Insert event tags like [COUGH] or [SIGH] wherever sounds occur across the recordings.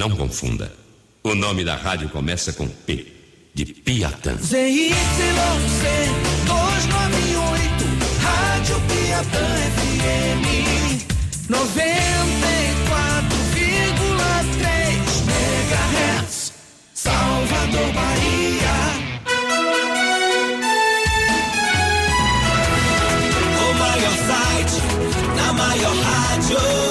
Não confunda. O nome da rádio começa com P, de Piatã. ZYC 298, Rádio Piatã FM 94,3 MHz, Salvador, Bahia. O maior site, na maior rádio,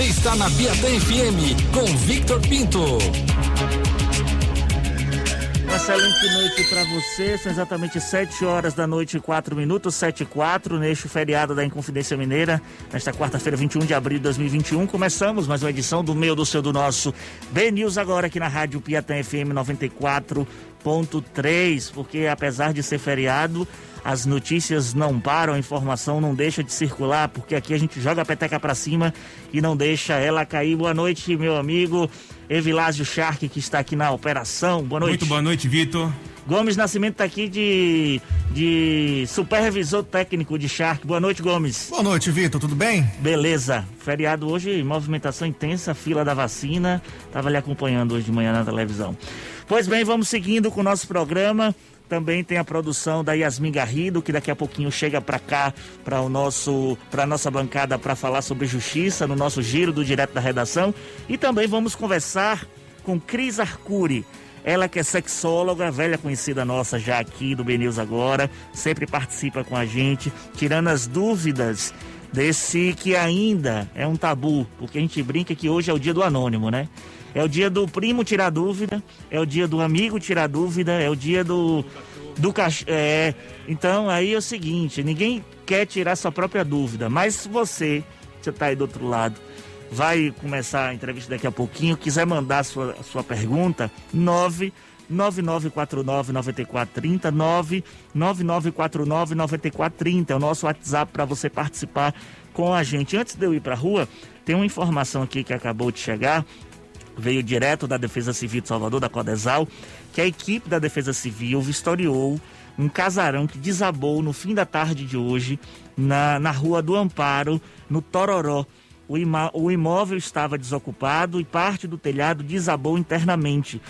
Você está na Piatã FM com Victor Pinto. Uma excelente noite para você. São exatamente 7 horas da noite e 4 minutos, 7 e 4, neste feriado da Inconfidência Mineira, nesta quarta-feira, 21 de abril de 2021. Começamos mais uma edição do meu, do seu, do nosso B News agora aqui na Rádio Piatã FM 94.3, porque apesar de ser feriado, as notícias não param, a informação não deixa de circular, porque aqui a gente joga a peteca para cima e não deixa ela cair. Boa noite, meu amigo Evilásio Shark, que está aqui na operação. Boa noite. Muito boa noite, Vitor. Gomes Nascimento está aqui de, de supervisor técnico de Shark. Boa noite, Gomes. Boa noite, Vitor. Tudo bem? Beleza. Feriado hoje, movimentação intensa, fila da vacina. Estava ali acompanhando hoje de manhã na televisão. Pois bem, vamos seguindo com o nosso programa. Também tem a produção da Yasmin Garrido, que daqui a pouquinho chega para cá, para o nosso, para nossa bancada para falar sobre justiça no nosso giro do direto da redação. E também vamos conversar com Cris Arcuri. Ela que é sexóloga, velha conhecida nossa já aqui do BNews agora, sempre participa com a gente, tirando as dúvidas desse que ainda é um tabu, porque a gente brinca que hoje é o dia do anônimo, né? É o dia do primo tirar dúvida, é o dia do amigo tirar dúvida, é o dia do do cachorro. É, então aí é o seguinte, ninguém quer tirar sua própria dúvida, mas você, você tá aí do outro lado, vai começar a entrevista daqui a pouquinho, quiser mandar sua sua pergunta, 9 9949-9430, 9949-9430. É o nosso WhatsApp para você participar com a gente. Antes de eu ir para a rua, tem uma informação aqui que acabou de chegar, veio direto da Defesa Civil de Salvador, da Codesal, que a equipe da Defesa Civil vistoriou um casarão que desabou no fim da tarde de hoje na, na Rua do Amparo, no Tororó. O, o imóvel estava desocupado e parte do telhado desabou internamente.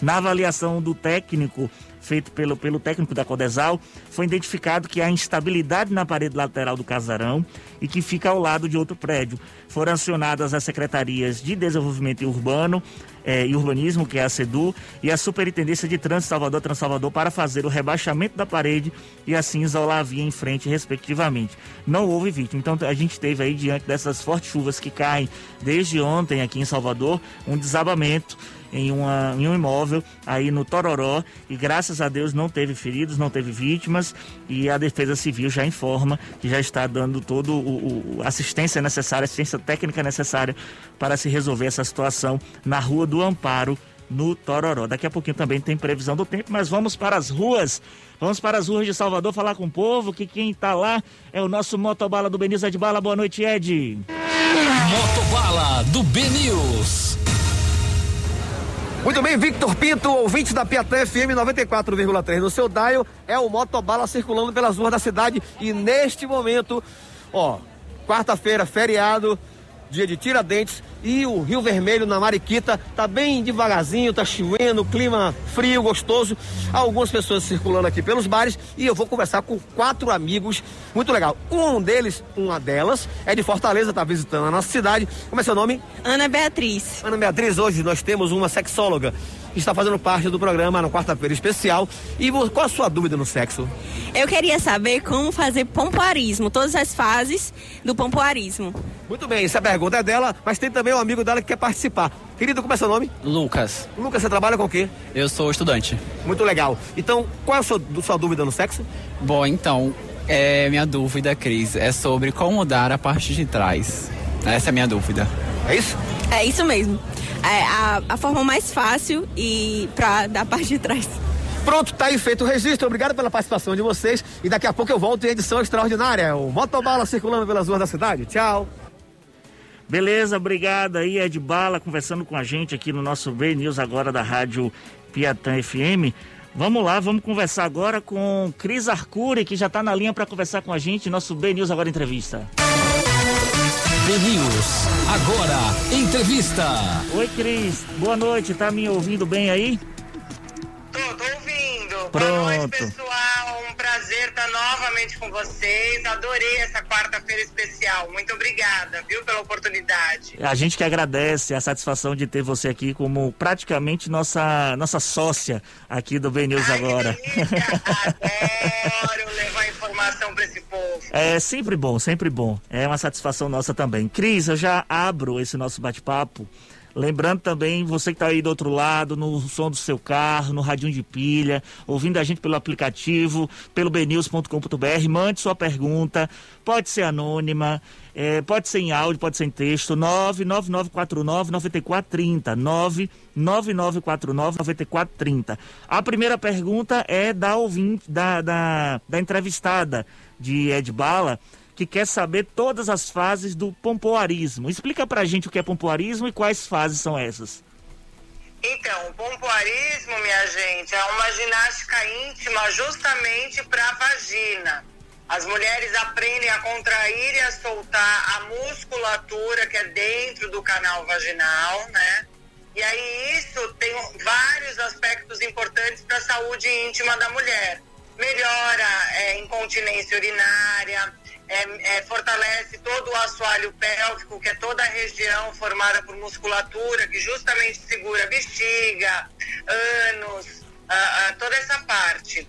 Na avaliação do técnico, feito pelo, pelo técnico da Codesal, foi identificado que há instabilidade na parede lateral do casarão e que fica ao lado de outro prédio. Foram acionadas as secretarias de Desenvolvimento Urbano eh, e Urbanismo, que é a SEDU, e a Superintendência de Trânsito Salvador Transalvador para fazer o rebaixamento da parede e assim isolar a via em frente, respectivamente. Não houve vítima. Então a gente teve aí, diante dessas fortes chuvas que caem desde ontem aqui em Salvador, um desabamento em, uma, em um imóvel aí no Tororó e graças a Deus não teve feridos, não teve vítimas e a Defesa Civil já informa que já está dando toda a assistência necessária, assistência técnica necessária para se resolver essa situação na Rua do Amparo, no Tororó. Daqui a pouquinho também tem previsão do tempo, mas vamos para as ruas. Vamos para as ruas de Salvador falar com o povo, que quem está lá é o nosso motobala do Benilza de Bala. Boa noite, Ed. Motobala do B-News. Muito bem, Victor Pinto, ouvinte da Piatã FM 94,3 no seu dial, é o motobala circulando pelas ruas da cidade. E neste momento, ó, quarta-feira, feriado, dia de Tiradentes e o Rio Vermelho na Mariquita tá bem devagarzinho, tá chovendo, clima frio, gostoso. Algumas pessoas circulando aqui pelos bares e eu vou conversar com quatro amigos, muito legal. Um deles, uma delas, é de Fortaleza, tá visitando a nossa cidade. Como é seu nome? Ana Beatriz. Ana Beatriz, hoje nós temos uma sexóloga está fazendo parte do programa na quarta-feira especial. E qual a sua dúvida no sexo? Eu queria saber como fazer pompoarismo, todas as fases do pompoarismo. Muito bem, essa pergunta é dela, mas tem também um amigo dela que quer participar. Querido, como é seu nome? Lucas. Lucas, você trabalha com o quê? Eu sou estudante. Muito legal. Então, qual é a sua, sua dúvida no sexo? Bom, então, é, minha dúvida, Cris, é sobre como dar a parte de trás. Essa é a minha dúvida. É isso? É isso mesmo. É a, a forma mais fácil e pra dar parte de trás. Pronto, tá aí feito o registro. Obrigado pela participação de vocês. E daqui a pouco eu volto em edição extraordinária. O Motobala circulando pelas ruas da cidade. Tchau. Beleza, obrigado aí, Ed Bala, conversando com a gente aqui no nosso B News agora da Rádio Piatã FM. Vamos lá, vamos conversar agora com Cris Arcuri, que já está na linha para conversar com a gente, nosso B News Agora Entrevista. B News, agora, entrevista. Oi, Cris, boa noite, tá me ouvindo bem aí? Tô, tô ouvindo. Pronto. Boa noite, pessoal. Um prazer estar novamente com vocês. Adorei essa quarta-feira especial. Muito obrigada, viu, pela oportunidade. A gente que agradece a satisfação de ter você aqui como praticamente nossa, nossa sócia aqui do B News Ai, agora. Que delícia. [LAUGHS] Adoro levar para esse povo. É sempre bom, sempre bom. É uma satisfação nossa também. Cris, eu já abro esse nosso bate-papo. Lembrando também, você que está aí do outro lado, no som do seu carro, no radinho de pilha, ouvindo a gente pelo aplicativo, pelo bnews.com.br, mande sua pergunta, pode ser anônima, é, pode ser em áudio, pode ser em texto, 99949-9430, 99949-9430. A primeira pergunta é da ouvinte, da, da, da entrevistada de Ed Bala, que quer saber todas as fases do pompoarismo. Explica pra gente o que é pompoarismo e quais fases são essas. Então, o pompoarismo, minha gente, é uma ginástica íntima justamente para a vagina. As mulheres aprendem a contrair e a soltar a musculatura que é dentro do canal vaginal, né? E aí isso tem vários aspectos importantes para a saúde íntima da mulher. Melhora é, incontinência urinária, é, é, fortalece todo o assoalho pélvico, que é toda a região formada por musculatura, que justamente segura bexiga, ânus, toda essa parte.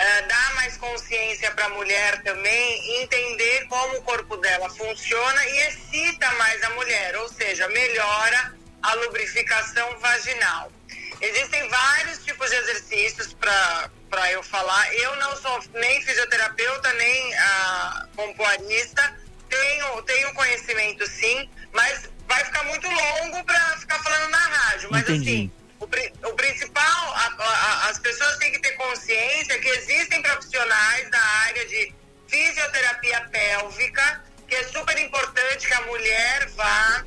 Ah, dá mais consciência para a mulher também entender como o corpo dela funciona e excita mais a mulher, ou seja, melhora a lubrificação vaginal. Existem vários tipos de exercícios para eu falar. Eu não sou nem fisioterapeuta, nem ah, pompoarista. Tenho, tenho conhecimento sim, mas vai ficar muito longo para ficar falando na rádio. Mas Entendi. assim, o, o principal, a- a- as pessoas têm que ter consciência que existem profissionais da área de fisioterapia pélvica, que é super importante que a mulher vá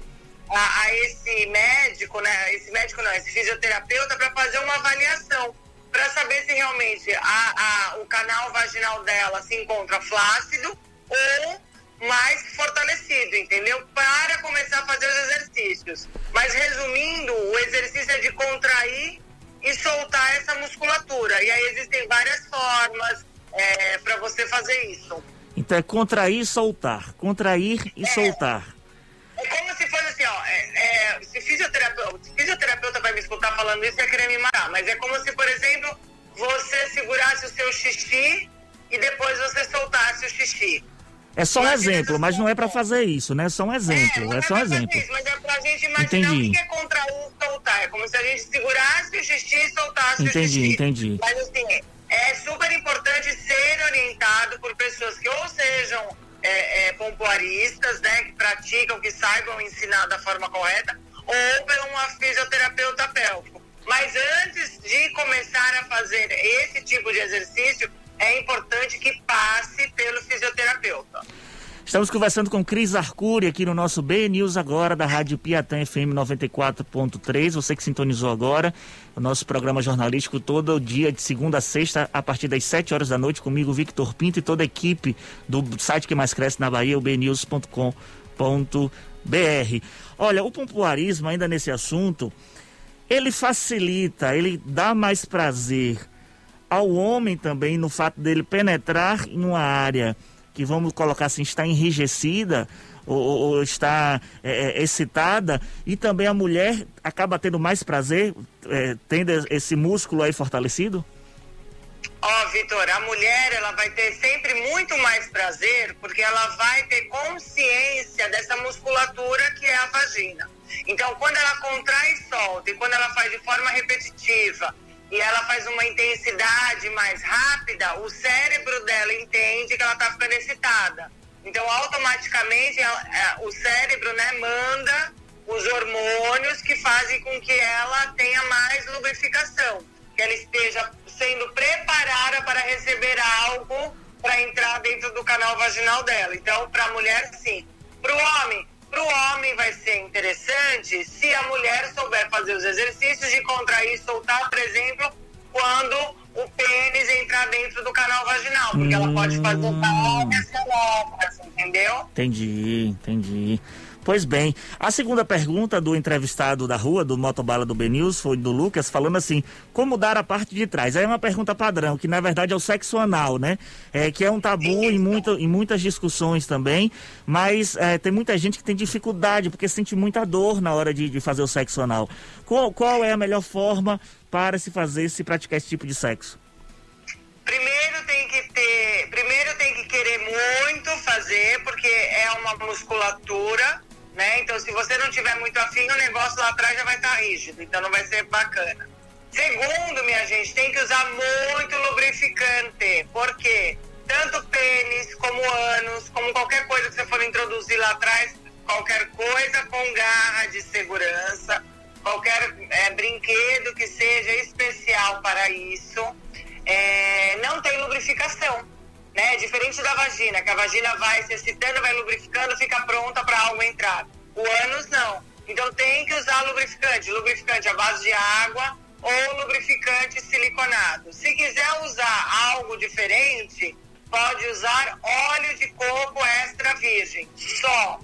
a, a esse médico, né? Esse médico não, esse fisioterapeuta para fazer uma avaliação, para saber se realmente a, a, o canal vaginal dela se encontra flácido ou mais fortalecido, entendeu? Para começar a fazer os exercícios. Mas resumindo, o exercício é de contrair e soltar essa musculatura. E aí existem várias formas para você fazer isso. Então é contrair e soltar. Contrair e soltar. É como se fosse assim, ó. É, é, se fisioterapeuta, se fisioterapeuta vai me escutar falando isso, ia querer me matar. Mas é como se, por exemplo, você segurasse o seu xixi e depois você soltasse o xixi. É só um exemplo, mas não é pra fazer isso, né? É só um exemplo. não É só um fazer exemplo. Isso, mas é pra gente imaginar Entendi. o que é contrair e soltar. É como se a gente segurasse o xixi e soltasse Entendi, o xixi. entendi. Mas praticam, que saibam ensinar da forma correta, ou por uma fisioterapeuta pélvico. Mas antes de começar a fazer esse tipo de exercício, é importante que passe pelo fisioterapeuta. Estamos conversando com Cris Arcuri aqui no nosso B News agora da Rádio Piatã FM 94.3. Você que sintonizou agora, o nosso programa jornalístico todo dia de segunda a sexta a partir das 7 horas da noite comigo Victor Pinto e toda a equipe do site que mais cresce na Bahia, o bnews.com.br. Olha, o pompoarismo ainda nesse assunto, ele facilita, ele dá mais prazer ao homem também no fato dele penetrar em uma área que vamos colocar assim está enrijecida ou, ou- ou está é, é, excitada e também a mulher acaba tendo mais prazer é, tendo esse músculo aí fortalecido Ó, Vitor, a mulher ela vai ter sempre muito mais prazer porque ela vai ter consciência dessa musculatura que é a vagina. Então, quando ela contrai e solta e quando ela faz de forma repetitiva e ela faz uma intensidade mais rápida, o cérebro dela entende que ela está ficando excitada. Então, automaticamente, é, o cérebro né, manda os hormônios que fazem com que ela tenha mais lubrificação, que ela esteja sendo preparada para receber algo para entrar dentro do canal vaginal dela. Então, para a mulher, sim. Para o homem, para o homem vai ser interessante se a mulher souber fazer os exercícios de contrair e soltar, por exemplo, quando o pênis entrar dentro do canal vaginal, porque ela pode fazer várias manobras, entendeu? Entendi, entendi. Pois bem, a segunda pergunta do entrevistado da rua, do Motobala do BNews, foi do Lucas, falando assim, como dar a parte de trás? Aí é uma pergunta padrão, que na verdade é o sexo anal, né? É, que é um tabu em, muito, em muitas discussões também, mas é, tem muita gente que tem dificuldade, porque sente muita dor na hora de, de fazer o sexo anal. Qual, qual é a melhor forma para se fazer, se praticar esse tipo de sexo? Primeiro tem que ter, primeiro tem que querer muito fazer, porque é uma musculatura, né? Então se você não tiver muito afim, o negócio lá atrás já vai estar rígido, então não vai ser bacana. Segundo, minha gente, tem que usar muito lubrificante, porque tanto pênis como ânus, como qualquer coisa que você for introduzir lá atrás, qualquer coisa com garra de segurança, qualquer é, brinquedo que seja especial para isso, é, não tem lubrificação. Né? Diferente da vagina, que a vagina vai se excitando, vai lubrificando, fica pronta para algo entrar. O ânus não. Então tem que usar lubrificante. Lubrificante à base de água ou lubrificante siliconado. Se quiser usar algo diferente, pode usar óleo de coco extra virgem. Só.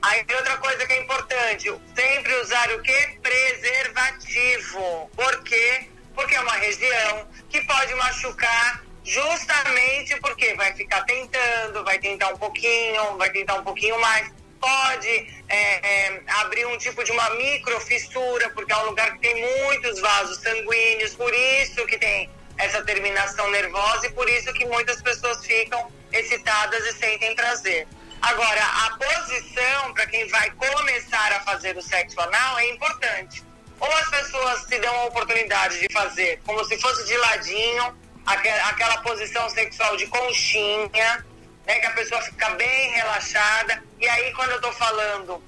Aí outra coisa que é importante, sempre usar o que? Preservativo. Por quê? Porque é uma região que pode machucar justamente porque vai ficar tentando, vai tentar um pouquinho, vai tentar um pouquinho mais. Pode é, é, abrir um tipo de uma microfissura, porque é um lugar que tem muitos vasos sanguíneos, por isso que tem essa terminação nervosa e por isso que muitas pessoas ficam excitadas e sentem prazer. Agora, a posição para quem vai começar a fazer o sexo anal é importante. Ou as pessoas se dão a oportunidade de fazer como se fosse de ladinho, aquela, aquela posição sexual de conchinha, né, que a pessoa fica bem relaxada. E aí, quando eu tô falando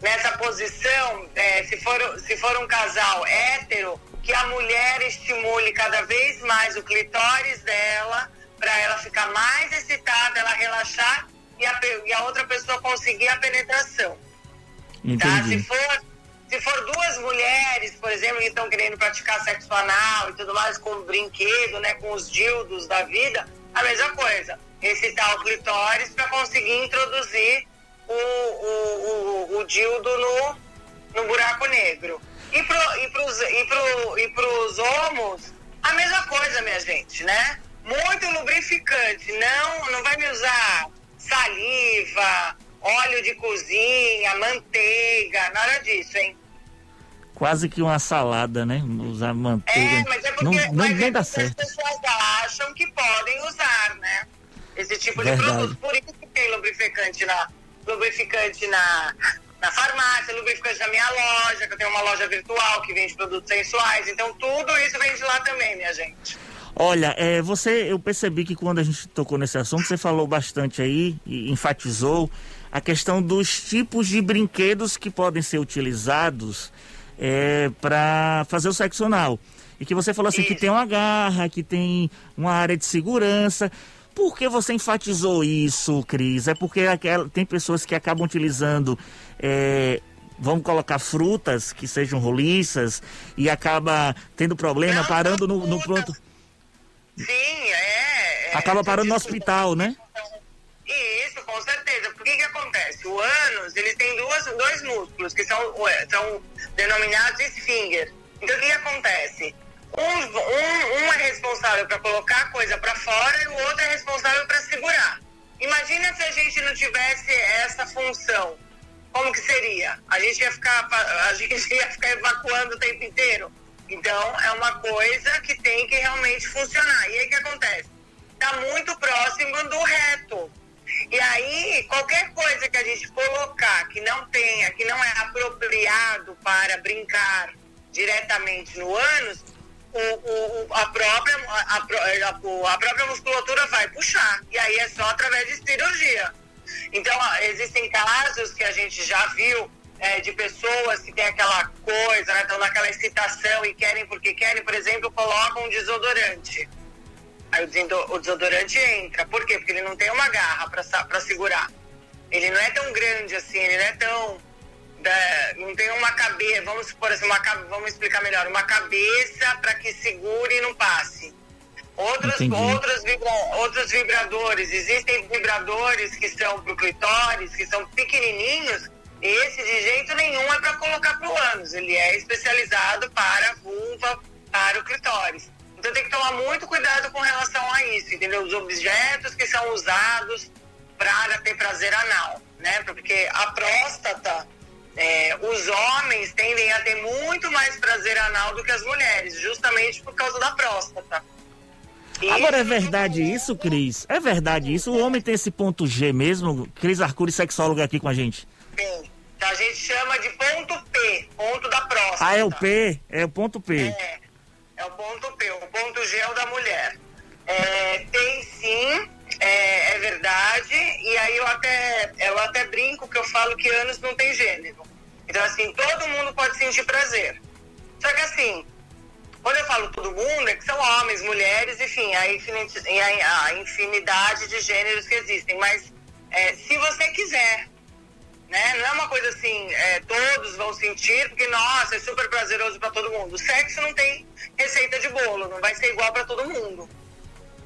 nessa posição, é, se, for, se for um casal hétero, que a mulher estimule cada vez mais o clitóris dela, para ela ficar mais excitada, ela relaxar e a, e a outra pessoa conseguir a penetração. Tá? Se for, se for duas mulheres, por exemplo, que estão querendo praticar sexo anal e tudo mais com brinquedo, né, com os dildos da vida, a mesma coisa. Excitar o clitóris para conseguir introduzir o, o, o, o dildo no, no buraco negro. E para e pros, e pro, e pros homos, a mesma coisa, minha gente, né? Muito lubrificante. Não, não vai me usar saliva, óleo de cozinha, manteiga, nada disso, hein? Quase que uma salada, né? Usar manteiga. É, mas é porque, não, não, mas nem é dá porque as certo. pessoas acham que podem usar, né? Esse tipo Verdade. de produto. Por isso que tem lubrificante na, lubrificante na, na farmácia, lubrificante na minha loja, que eu tenho uma loja virtual que vende produtos sensuais. Então tudo isso vem de lá também, minha gente. Olha, é, você, eu percebi que quando a gente tocou nesse assunto, você falou bastante aí enfatizou a questão dos tipos de brinquedos que podem ser utilizados é, para fazer o sexo anal. E que você falou assim que tem uma garra, que tem uma área de segurança. Por que você enfatizou isso, Cris? É porque aquela, tem pessoas que acabam utilizando, é, vamos colocar frutas que sejam roliças e acaba tendo problema, Não, parando no, no pronto. Sim, é. é Acaba parando no isso- hospital, né? Isso, com certeza. Por que que acontece? O ânus, ele tem duas, dois músculos que são, são denominados esfínger. Então, o que que acontece? Um, um, um é responsável para colocar a coisa para fora e o outro é responsável para segurar. Imagina se a gente não tivesse essa função. Como que seria? A gente ia ficar, a gente ia ficar evacuando o tempo inteiro. Então, é uma coisa que tem que realmente funcionar. E aí, o que acontece? Está muito próximo do reto. E aí, qualquer coisa que a gente colocar que não tenha, que não é apropriado para brincar diretamente no ânus, o, o- a, própria, a, a pró- a- própria musculatura vai puxar. E aí é só através de cirurgia. Então, existem casos que a gente já viu é, de pessoas que têm aquela coisa, né, estão naquela excitação e querem porque querem, por exemplo, colocam um desodorante. Aí o o desodorante entra. Por quê? Porque ele não tem uma garra para segurar. Ele não é tão grande assim, ele não é tão. da- não tem uma cabeça, vamos supor assim, uma, vamos explicar melhor, uma cabeça para que segure e não passe. Outros, Entendi. outros, vibra- outros vibradores, existem vibradores que são pro clitóris, que são pequenininhos, e esse de jeito nenhum é para colocar pro ânus, ele é especializado para a vulva, para o clitóris. Então tem que tomar muito cuidado com relação a isso, entendeu? Os objetos que são usados para ter prazer anal, né? Porque a próstata, é, os homens tendem a ter muito mais prazer anal do que as mulheres, justamente por causa da próstata. E Agora é verdade isso, Cris? É verdade isso? O homem tem esse ponto G mesmo? Cris Arcuri, sexóloga aqui com a gente. Sim. A gente chama de ponto P, ponto da próstata. Ah, é o P? É o ponto P. É, é o ponto P, o ponto G é o da mulher. É, tem sim, é, é verdade, e aí eu até, eu até brinco que eu falo que anos não tem gênero. Então, assim, todo mundo pode sentir prazer. Só que assim, quando eu falo todo mundo, é que são homens, mulheres, enfim, a, a, a infinidade de gêneros que existem. Mas é, se você quiser, né? Não é uma coisa assim, é, todos vão sentir, porque, nossa, é super prazeroso para todo mundo. O sexo não tem receita de bolo, não vai ser igual para todo mundo.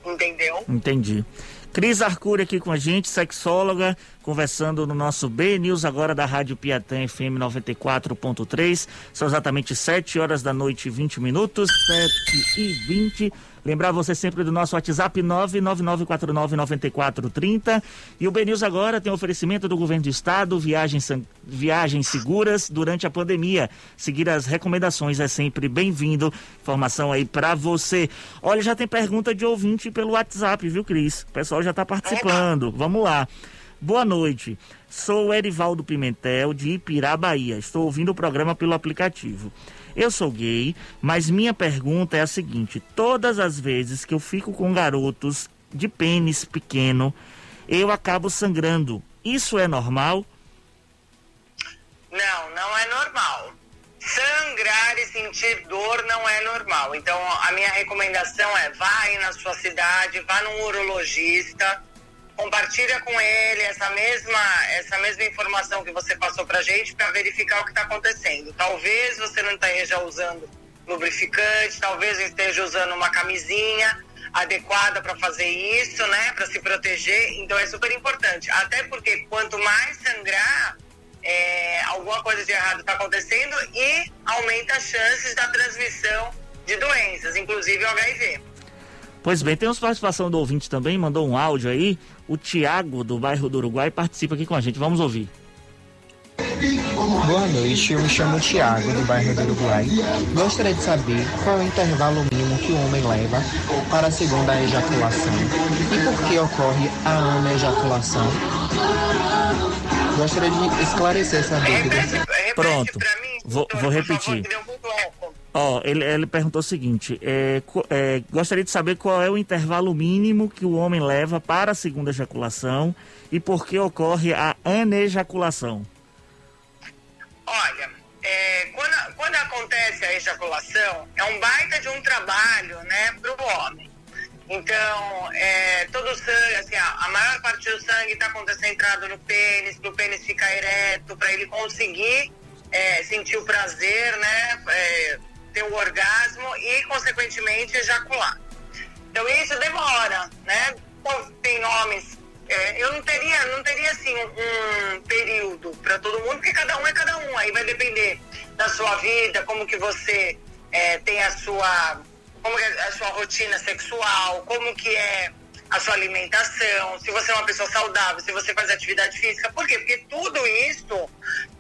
Entendeu? Entendi. Cris Arcuri aqui com a gente, sexóloga, conversando no nosso B News agora da Rádio Piatã FM 94.3. São exatamente 7 horas da noite e 20 minutos, 7 e 20. Lembrar você sempre do nosso WhatsApp 999499430. E o B News agora tem oferecimento do governo do estado, viagens, viagens seguras durante a pandemia. Seguir as recomendações é sempre bem-vindo. Informação aí pra você. Olha, já tem pergunta de ouvinte pelo WhatsApp, viu, Cris? O pessoal já tá participando. Vamos lá. Boa noite. Sou o Erivaldo Pimentel, de Ipirá, Bahia. Estou ouvindo o programa pelo aplicativo. Eu sou gay, mas minha pergunta é a seguinte: todas as vezes que eu fico com garotos de pênis pequeno, eu acabo sangrando. Isso é normal? Não, não é normal. Sangrar e sentir dor não é normal. Então, a minha recomendação é vá aí na sua cidade, vá num urologista, compartilha com ele essa mesma, essa mesma informação que você passou pra gente para verificar o que está acontecendo. Talvez você não esteja usando lubrificante, talvez esteja usando uma camisinha adequada para fazer isso, né, para se proteger. Então é super importante. Até porque quanto mais sangrar, é, alguma coisa de errado está acontecendo e aumenta as chances da transmissão de doenças, inclusive o HIV. Pois bem, temos participação do ouvinte também, mandou um áudio aí. O Tiago, do bairro do Uruguai, participa aqui com a gente. Vamos ouvir. Boa noite, eu me chamo Tiago, do bairro do Uruguai. Gostaria de saber qual é o intervalo mínimo que o homem leva para a segunda ejaculação e por que ocorre a anejaculação. Gostaria de esclarecer essa dúvida. Pronto. Vou- vou repetir. Ó, ele, ele perguntou o seguinte: é, é, gostaria de saber qual é o intervalo mínimo que o homem leva para a segunda ejaculação e por que ocorre a anejaculação. Olha, é, quando, quando acontece a ejaculação, é um baita de um trabalho, né, pro homem. Então, é, todo o sangue, assim, a, a maior parte do sangue está concentrado no pênis, para o pênis ficar ereto, para ele conseguir é, sentir o prazer, né, é, ter o orgasmo e, consequentemente, ejacular. Então, isso demora, né? Tem homens. é, eu não teria, não teria assim um, período para todo mundo, porque cada um é cada um. Aí vai depender da sua vida, como que você é, tem a sua, como é a sua rotina sexual, como que é a sua alimentação, se você é uma pessoa saudável, se você faz atividade física. Por quê? Porque tudo isso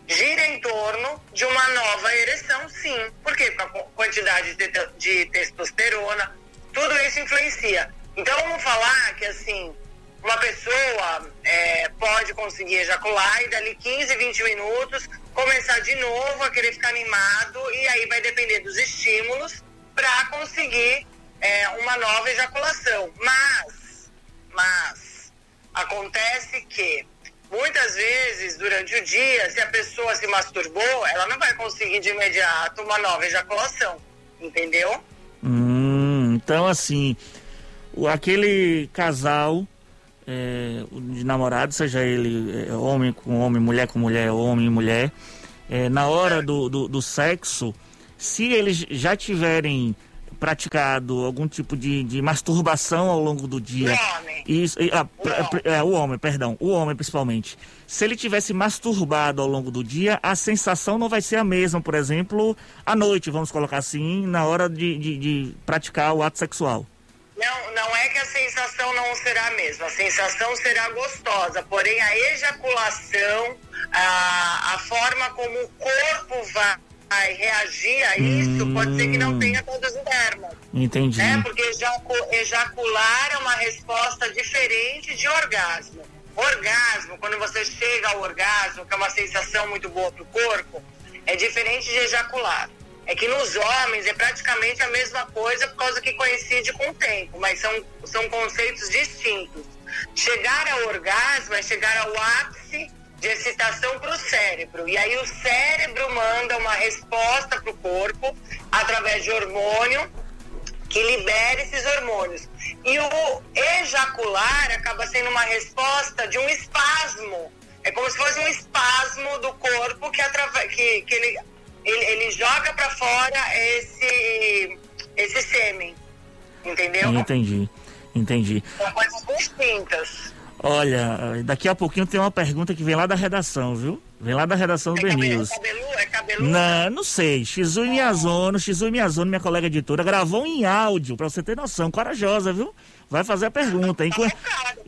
gira em torno de uma nova ereção, sim. Por quê? Porque a qu- quantidade de, de testosterona, tudo isso influencia. Então vamos falar que assim, uma pessoa é, pode conseguir ejacular e dali 15, 20 minutos começar de novo a querer ficar animado e aí vai depender dos estímulos para conseguir é, uma nova ejaculação. Mas, mas acontece que muitas vezes durante o dia, se a pessoa se masturbou, ela não vai conseguir de imediato uma nova ejaculação, entendeu? Hum, então assim, o, aquele casal é, de namorado, seja ele é, homem com homem, mulher com mulher, homem e mulher, é, na hora do, do, do sexo, se eles já tiverem praticado algum tipo de, de masturbação ao longo do dia. O homem. Isso, e, ah, é, o homem, perdão, o homem principalmente. Se ele tivesse masturbado ao longo do dia, a sensação não vai ser a mesma, por exemplo, à noite, vamos colocar assim, na hora de, de, de praticar o ato sexual. Não, não é que a sensação não será a mesma, a sensação será gostosa, porém a ejaculação, a, a forma como o corpo vai reagir a isso, pode ser que não tenha todas as dermas. Entendi. né? Porque ejacu- ejacular é uma resposta diferente de orgasmo. Orgasmo, quando você chega ao orgasmo, que é uma sensação muito boa para o corpo, é diferente de ejacular. É que nos homens é praticamente a mesma coisa por causa que coincide com o tempo, mas são, são conceitos distintos. Chegar ao orgasmo é chegar ao ápice de excitação para o cérebro. E aí o cérebro manda uma resposta para o corpo através de hormônio que libera esses hormônios. E o ejacular acaba sendo uma resposta de um espasmo. É como se fosse um espasmo do corpo que, que, que ele, ele, ele joga para fora esse, esse sêmen. Entendeu? Entendi, entendi. São coisas distintas. Olha, daqui a pouquinho tem uma pergunta que vem lá da redação, viu? Vem lá da redação do É cabelo, News. cabelu, é cabeludo? Não, não sei. Shizui Miyazono, Shizui Miyazono, minha colega editora, gravou em áudio, pra você ter noção. Corajosa, viu? Vai fazer a pergunta. Enqu... Tá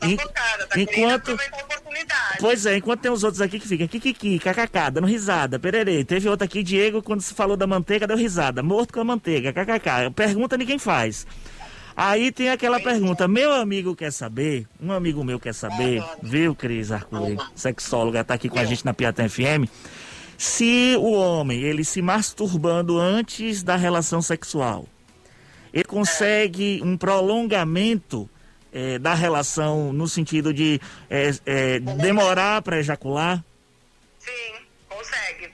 focada, tá querendo Enquanto. aproveitar a oportunidade. Pois é, enquanto tem os outros aqui que ficam kikiki, kkk, dando risada, pererê. Teve outro aqui, Diego, quando se falou da manteiga, deu risada. Morto com a manteiga, kkk. Pergunta ninguém faz. Aí tem aquela pergunta, meu amigo quer saber, um amigo meu quer saber, viu, Cris Arcuri, sexóloga, tá aqui com a gente na Piatã FM, se o homem, ele se masturbando antes da relação sexual, ele consegue um prolongamento eh, da relação no sentido de eh, eh, demorar para ejacular? Sim, consegue.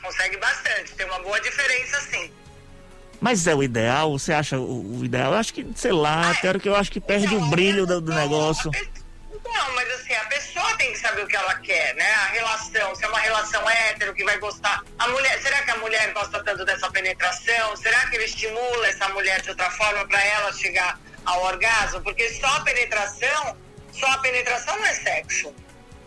Consegue bastante. Tem uma boa diferença, sim. Mas é o ideal? Você acha o, o ideal? Eu acho que, sei lá, até que eu acho que perde o brilho do, do negócio. Não, mas assim, a pessoa tem que saber o que ela quer, né? A relação, se é uma relação hétero que vai gostar. A mulher, será que a mulher gosta tanto dessa penetração? Será que ele estimula essa mulher de outra forma para ela chegar ao orgasmo? Porque só a penetração, só a penetração não é sexo,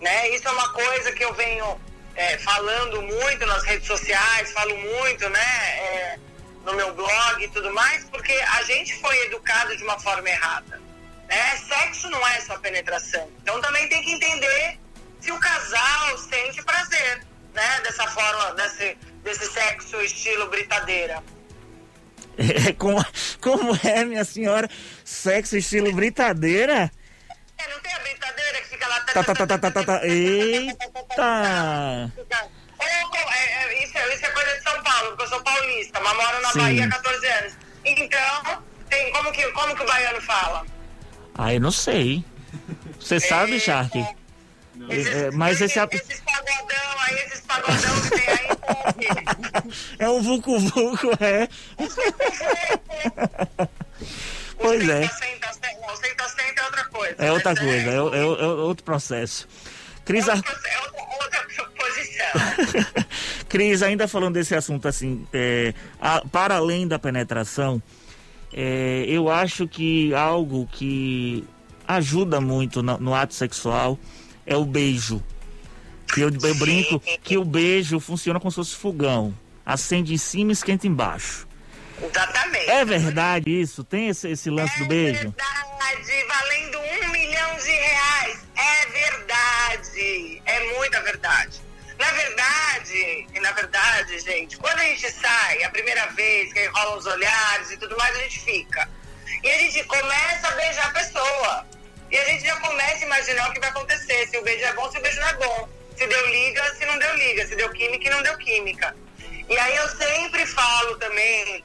né? Isso é uma coisa que eu venho é, falando muito nas redes sociais, falo muito, né? É, no meu blog e tudo mais, porque a gente foi educado de uma forma errada. Né? Sexo não é só penetração. Então também tem que entender se o casal sente prazer, né? Dessa forma, desse, desse sexo estilo britadeira. É, como, como é, minha senhora? Sexo estilo britadeira? É, não tem a britadeira que fica lá. Tá, tá, tá, tá, tá, tá, tá. Eita! Paulista, mas moro na Sim. Bahia há 14 anos. Então, tem, como, que, como que o baiano fala? Ah, eu não sei. Você sabe, Shark? É, mas esse é, Esses pagodão aí, esses pagodão que tem aí, é o Vucu Vucu, é. [LAUGHS] Pois é. É outra coisa. É outra coisa, é, é- é outro processo. Cris. É outra, outra posição. [LAUGHS] Cris, ainda falando desse assunto assim, é, a- para além da penetração, é, eu acho que algo que ajuda muito no, no ato sexual é o beijo. Que eu, eu brinco que o beijo funciona como se fosse fogão. Acende em cima e esquenta embaixo. Exatamente. É verdade isso? Tem esse, esse lance do beijo? Verdade, valendo um milhão de reais. É verdade. É muita verdade. Na verdade, na verdade, gente, quando a gente sai, a primeira vez que rolam os olhares e tudo mais, a gente fica. E a gente começa a beijar a pessoa. E a gente já começa a imaginar o que vai acontecer. Se o beijo é bom, se o beijo não é bom. Se deu liga, se não deu liga. Se deu química e não deu química. E aí eu sempre falo também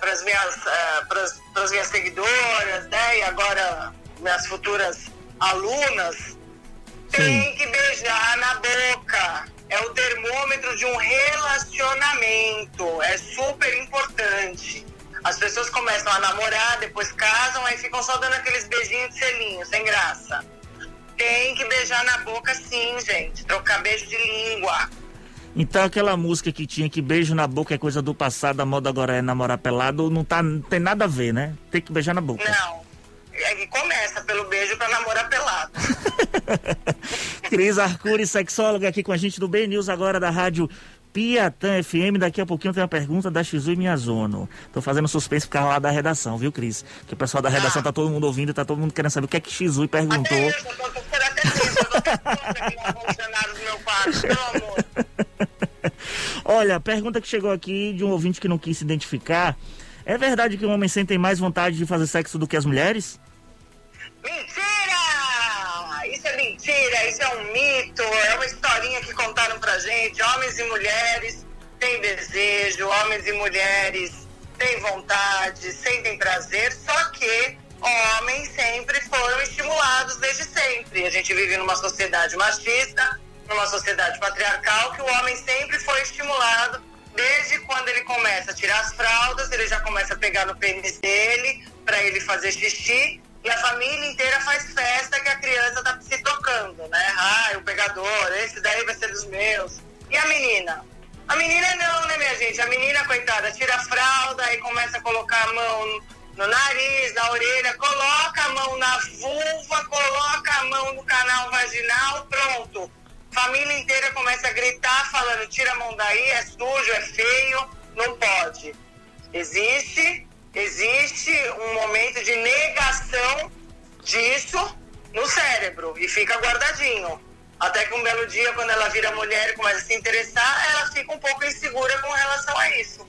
para as minhas, eh, pras- pras minhas seguidoras, né? E agora minhas futuras alunas, tem que beijar na boca. É o termômetro de um relacionamento. É super importante. As pessoas começam a namorar, depois casam, aí ficam só dando aqueles beijinhos de selinho, sem graça. Tem que beijar na boca sim, gente. Trocar beijo de língua. Então aquela música que tinha que beijo na boca é coisa do passado, a moda agora é namorar pelado, não, tá, não tem nada a ver, né? Tem que beijar na boca. Não. É que começa pelo beijo pra namorar pelado. [LAUGHS] [LAUGHS] Cris Arcuri, sexóloga, aqui com a gente do B News agora da rádio Piatã FM. Daqui a pouquinho tem uma pergunta da Xizu e. Tô fazendo suspense ficar lá da redação, viu, Cris? Que o pessoal da redação tá todo mundo ouvindo tá todo mundo querendo saber o que é que Xizu perguntou. Até eu, tô tô até. Olha, a pergunta que chegou aqui de um ouvinte que não quis se identificar. É verdade que o homem sentem mais vontade de fazer sexo do que as mulheres? Mentira! Isso é um mito, é uma historinha que contaram pra gente. Homens e mulheres têm desejo, homens e mulheres têm vontade, sentem prazer, só que homens sempre foram estimulados desde sempre. A gente vive numa sociedade machista, numa sociedade patriarcal, que o homem sempre foi estimulado desde quando ele começa a tirar as fraldas, ele já começa a pegar no pênis dele para ele fazer xixi e a família inteira faz menina não, né, minha gente? A menina, coitada, tira a fralda e começa a colocar a mão no nariz, na orelha, coloca a mão na vulva, coloca a mão no canal vaginal, pronto. Família inteira começa a gritar, falando: tira a mão daí, é sujo, é feio, não pode. Existe, existe um momento de negação disso no cérebro e fica guardadinho. Até que um belo dia, quando ela vira mulher e começa a se interessar, ela fica um pouco insegura com relação a isso.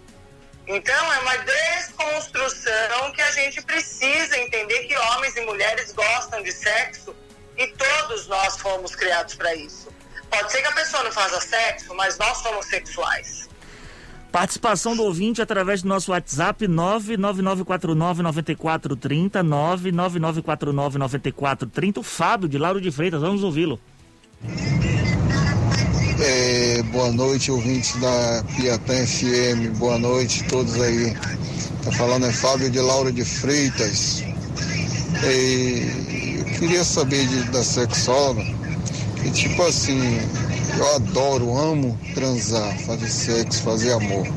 Então, é uma desconstrução que a gente precisa entender que homens e mulheres gostam de sexo e todos nós fomos criados para isso. Pode ser que a pessoa não faça sexo, mas nós somos sexuais. Participação do ouvinte através do nosso WhatsApp 99949-9430, 99949-9430. O Fábio de Lauro de Freitas, vamos ouvi-lo. É, boa noite, ouvintes da Piatã FM. Boa noite todos aí. Tá falando é Fábio de Lauro de Freitas. É, eu queria saber de, da sexóloga. Que tipo assim, eu adoro, amo transar, fazer sexo, fazer amor.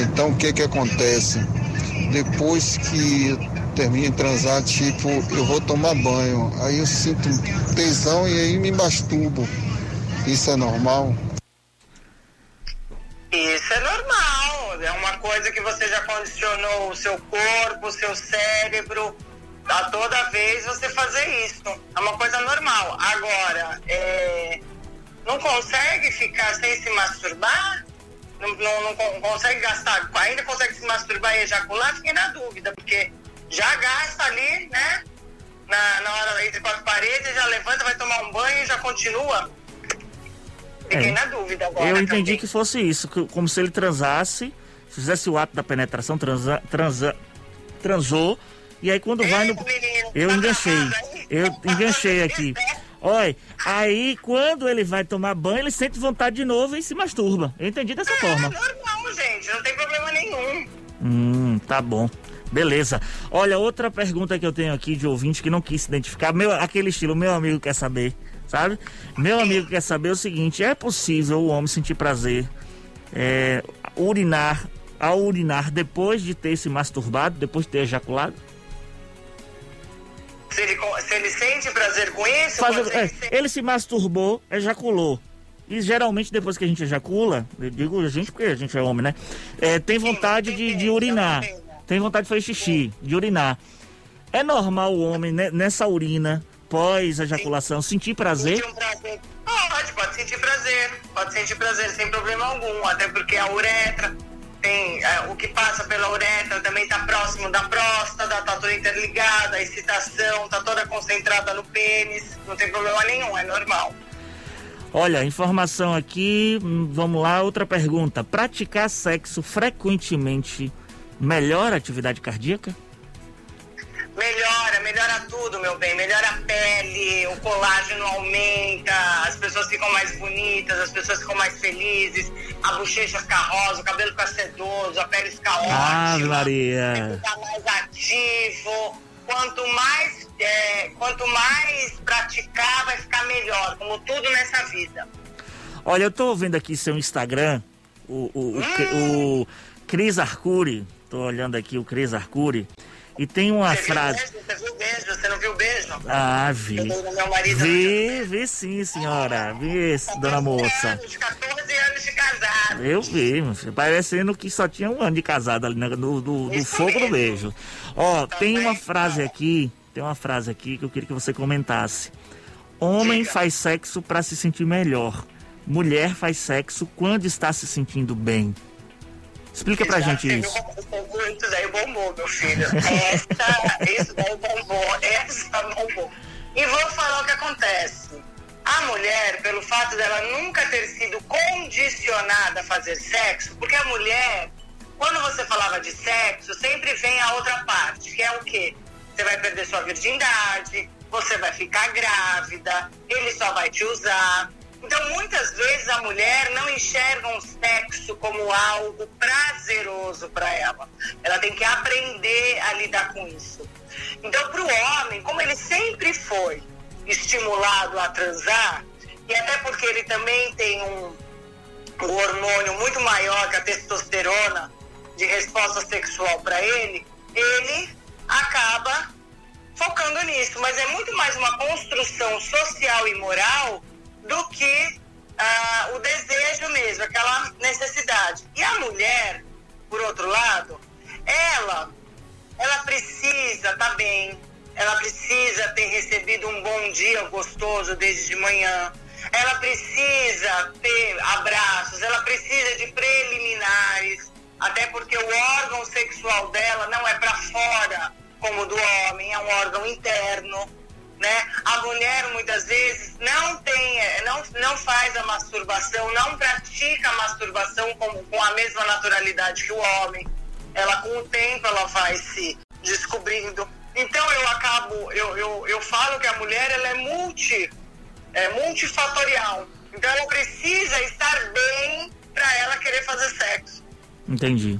Então o que que acontece? Depois que termino de transar, tipo, eu vou tomar banho. Aí eu sinto tesão e aí me masturbo. Isso é normal? Isso é normal. É uma coisa que você já condicionou o seu corpo, o seu cérebro a toda vez você fazer isso. É uma coisa normal. Agora, é, não consegue ficar sem se masturbar? Não, não, não consegue gastar, ainda consegue se masturbar e ejacular? Fiquei na dúvida, porque já gasta ali, né? Na, na hora entre quatro paredes, já levanta, vai tomar um banho e já continua. Fiquei É. na dúvida agora. Eu entendi também. que fosse isso, que- como se ele transasse, fizesse o ato da penetração, transa, transa, transou, e aí quando vai no. Eu enganchei. Eu enganchei aqui. [LAUGHS] Olha, aí quando ele vai tomar banho, ele sente vontade de novo e se masturba. Eu entendi dessa forma. Não, gente, não tem problema nenhum. Hum, tá bom. Beleza. Olha, outra pergunta que eu tenho aqui de ouvinte que não quis se identificar, meu, aquele estilo, meu amigo quer saber, sabe? Meu amigo quer saber o seguinte: é possível o homem sentir prazer, é, urinar, ao urinar depois de ter se masturbado, depois de ter ejaculado? Se ele, se ele sente prazer com isso, Faz- pode ser é, que seja- ele se masturbou, ejaculou. E geralmente depois que a gente ejacula, eu digo a gente porque a gente é homem, né? É, tem vontade de, de urinar. Tem vontade de fazer xixi, de urinar. É normal o homem, né, nessa urina, pós-ejaculação, sentir prazer? Sentir um prazer. Pode, pode sentir prazer. Pode sentir prazer sem problema algum. Até porque a uretra tem. é, o que passa pela uretra também está próximo da próstata, tá toda interligada, a excitação tá toda concentrada no pênis. Não tem problema nenhum, é normal. Olha, informação aqui, hum, vamos lá, outra pergunta. Praticar sexo frequentemente melhora a atividade cardíaca? Melhora, melhora tudo, meu bem. Melhora a pele, o colágeno aumenta, as pessoas ficam mais bonitas, as pessoas ficam mais felizes, a bochecha fica rosa, o cabelo fica sedoso, a pele fica Ah, ótima. Maria. Fica mais ativo. Quanto mais, é, quanto mais praticar, vai ficar melhor, como tudo nessa vida. Olha, eu tô vendo aqui seu Instagram, o, o, o, Hum. o Cris Arcuri, tô olhando aqui o Cris Arcuri, e tem uma Você viu frase... beijo? Você viu o beijo? Você não viu o beijo? Ah, vi. Meu marido Vi, vi sim, senhora. Vi, dona moça. anos, 14 anos de casado. Eu vi, parecendo que só tinha um ano de casado ali no, no- no fogo do beijo. Ó, tem uma frase aqui, tem uma frase aqui que eu queria que você comentasse. Homem faz sexo para se sentir melhor. Mulher faz sexo quando está se sentindo bem. Explica pra gente isso. Isso daí bombou, meu filho. Essa, isso daí bombou. Essa bombou. E vou falar o que acontece. A mulher, pelo fato dela nunca ter sido condicionada a fazer sexo, porque a mulher, quando você falava de sexo, sempre vem a outra parte, que é o quê? Você vai perder sua virgindade, você vai ficar grávida, ele só vai te usar. Então, muitas vezes a mulher não enxerga um sexo como algo prazeroso para ela. Ela tem que aprender a lidar com isso. Então, para o homem, como ele sempre foi estimulado a transar, e até porque ele também tem um, um hormônio muito maior que a testosterona de resposta sexual para ele, ele acaba focando nisso. Mas é muito mais uma construção social e moral do que ah, o desejo mesmo, aquela necessidade. E a mulher, por outro lado, ela, ela precisa estar bem, ela precisa ter recebido um bom dia gostoso desde de manhã, ela precisa ter abraços, ela precisa de preliminares, até porque o órgão sexual dela não é para fora como o do homem, é um órgão interno né? A mulher muitas vezes não tem, não, não faz a masturbação, não pratica a masturbação com, com a mesma naturalidade que o homem. Ela com o tempo ela vai se descobrindo. Então eu acabo, eu, eu, eu falo que a mulher ela é multi, é multifatorial. Então ela precisa estar bem para ela querer fazer sexo. Entendi.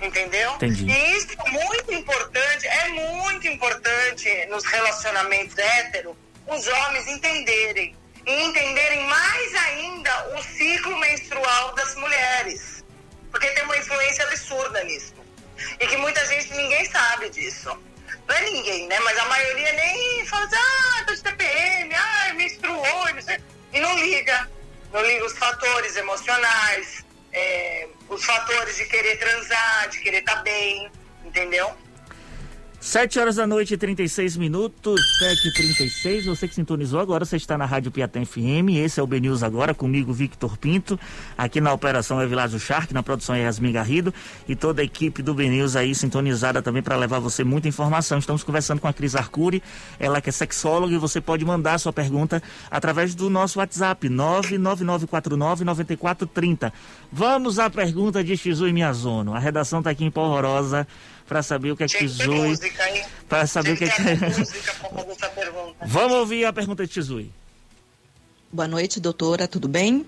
Entendeu? Entendi. E isso é muito importante, é muito importante nos relacionamentos hétero, os homens entenderem. E entenderem mais ainda o ciclo menstrual das mulheres. Porque tem uma influência absurda nisso. E que muita gente, ninguém sabe disso. Não é ninguém, né? Mas a maioria nem fala assim, ah, tô de TPM, ah, menstruou, e não sei. E não liga. Não liga os fatores emocionais, é, os fatores de querer transar, de querer estar bem, entendeu? 7 horas da noite e 36 minutos, 7 e 36 Você que sintonizou agora, você está na Rádio Piatã FM. Esse é o BNews agora, comigo, Victor Pinto. Aqui na operação é Vilásio Shark, na produção é Yasmin Garrido. E toda a equipe do BNews aí sintonizada também para levar você muita informação. Estamos conversando com a Cris Arcuri, ela que é sexóloga, e você pode mandar sua pergunta através do nosso WhatsApp, 99949-9430. Vamos à pergunta de Xizu e Miyazono. A redação está aqui em Polvorosa para saber o que é que Xizui. Para saber o que é que. Vamos ouvir a pergunta de Xizui. Boa noite, doutora, tudo bem?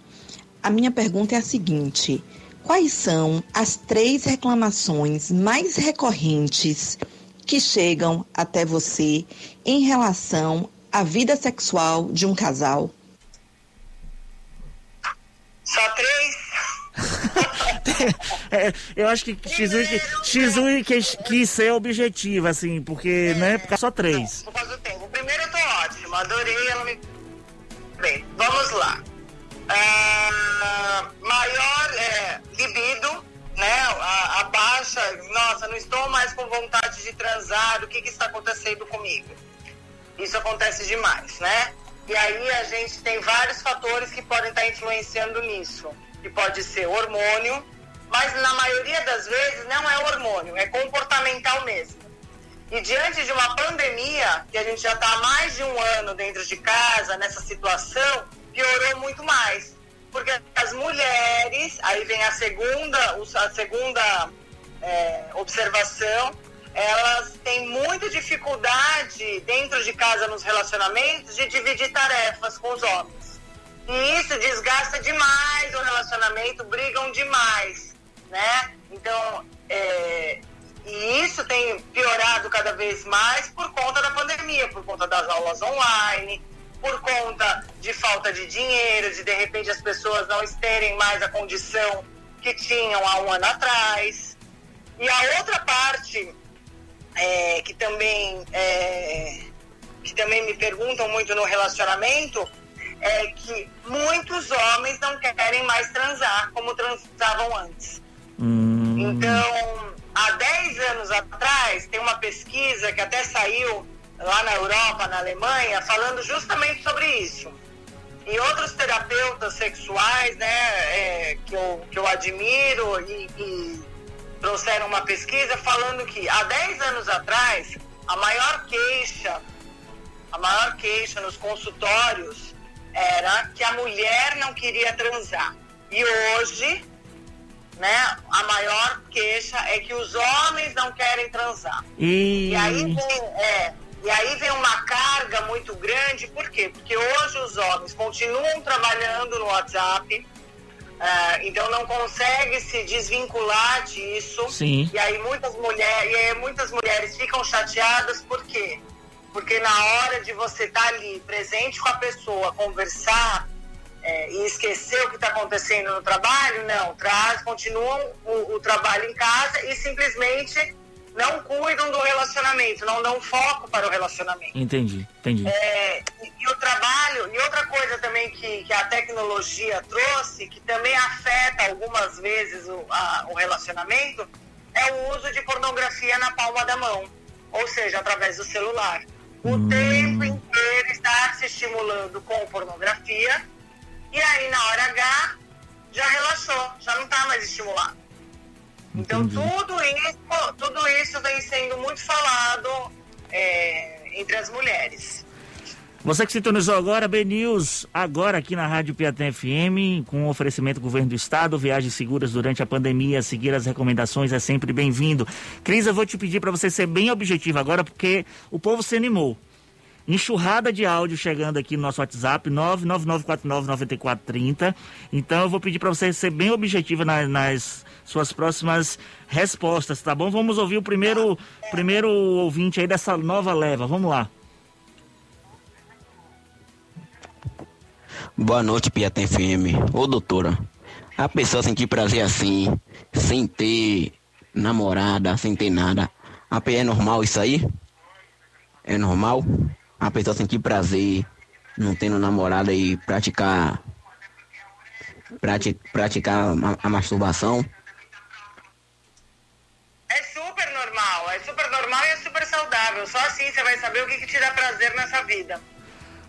A minha pergunta é a seguinte: quais são as três reclamações mais recorrentes que chegam até você em relação à vida sexual de um casal? Só três? [LAUGHS] É, eu acho que Xizui, Xizui quis, quis ser objetivo, assim, porque, né? Porque só três. Por causa do tempo. O primeiro eu tô ótimo, adorei ela me. Bem, vamos lá. Ah, maior é, libido, né? A, a baixa, nossa, não estou mais com vontade de transar, o que, que está acontecendo comigo? Isso acontece demais, né? E aí a gente tem vários fatores que podem estar influenciando nisso. Que pode ser hormônio, mas na maioria das vezes não é hormônio, é comportamental mesmo. E diante de uma pandemia, que a gente já está há mais de um ano dentro de casa, nessa situação, piorou muito mais. Porque as mulheres, aí vem a segunda, a segunda é, observação, elas têm muita dificuldade dentro de casa nos relacionamentos de dividir tarefas com os homens. E isso desgasta demais o relacionamento, brigam demais, né? Então, é, e isso tem piorado cada vez mais por conta da pandemia, por conta das aulas online, por conta de falta de dinheiro, de de repente as pessoas não terem mais a condição que tinham há um ano atrás. E a outra parte é, que também é, que também me perguntam muito no relacionamento é que muitos homens não querem mais transar como transavam antes. Hum, Então, há 10 anos atrás, tem uma pesquisa que até saiu lá na Europa, na Alemanha, falando justamente sobre isso. E outros terapeutas sexuais, né, é, que, eu, que eu admiro e, e trouxeram uma pesquisa falando que há 10 anos atrás, a maior queixa, a maior queixa nos consultórios era que a mulher não queria transar. E hoje, né, a maior queixa é que os homens não querem transar. E, E aí vem, é, e aí vem uma carga muito grande, por quê? Porque hoje os homens continuam trabalhando no WhatsApp, ah, então não consegue se desvincular disso. Sim. E aí muitas mulheres, e aí muitas mulheres ficam chateadas, por quê? Porque na hora de você estar ali presente com a pessoa, conversar é, e esquecer o que está acontecendo no trabalho, não, traz, continuam o, o trabalho em casa e simplesmente não cuidam do relacionamento, não dão foco para o relacionamento. entendi, entendi. É, e, e o trabalho, e outra coisa também que, que a tecnologia trouxe, que também afeta algumas vezes o, a- o relacionamento, é o uso de pornografia na palma da mão, ou seja, através do celular. O tempo inteiro estar se estimulando com pornografia, e aí na hora H já relaxou, já não está mais estimulado. Então Entendi. tudo isso, tudo isso vem sendo muito falado é, entre as mulheres. Você que sintonizou agora, B-News, agora aqui na Rádio Piatã FM, com o oferecimento do Governo do Estado, viagens seguras durante a pandemia, seguir as recomendações é sempre bem-vindo. Cris, eu vou te pedir para você ser bem objetivo agora, porque o povo se animou. Enxurrada de áudio chegando aqui no nosso WhatsApp, 999499430. Então eu vou pedir para você ser bem objetiva na- nas suas próximas respostas, tá bom? Vamos ouvir o primeiro, primeiro ouvinte aí dessa nova leva. Vamos lá. Boa noite, Piatã FM. Ô, doutora, a pessoa sentir prazer assim, sem ter namorada, sem ter nada, a pe- é normal isso aí? É normal? A pessoa sentir prazer, não tendo namorada e praticar prati- praticar a, a masturbação? É super normal, é super normal e é super saudável. Só assim você vai saber o que, que te dá prazer nessa vida.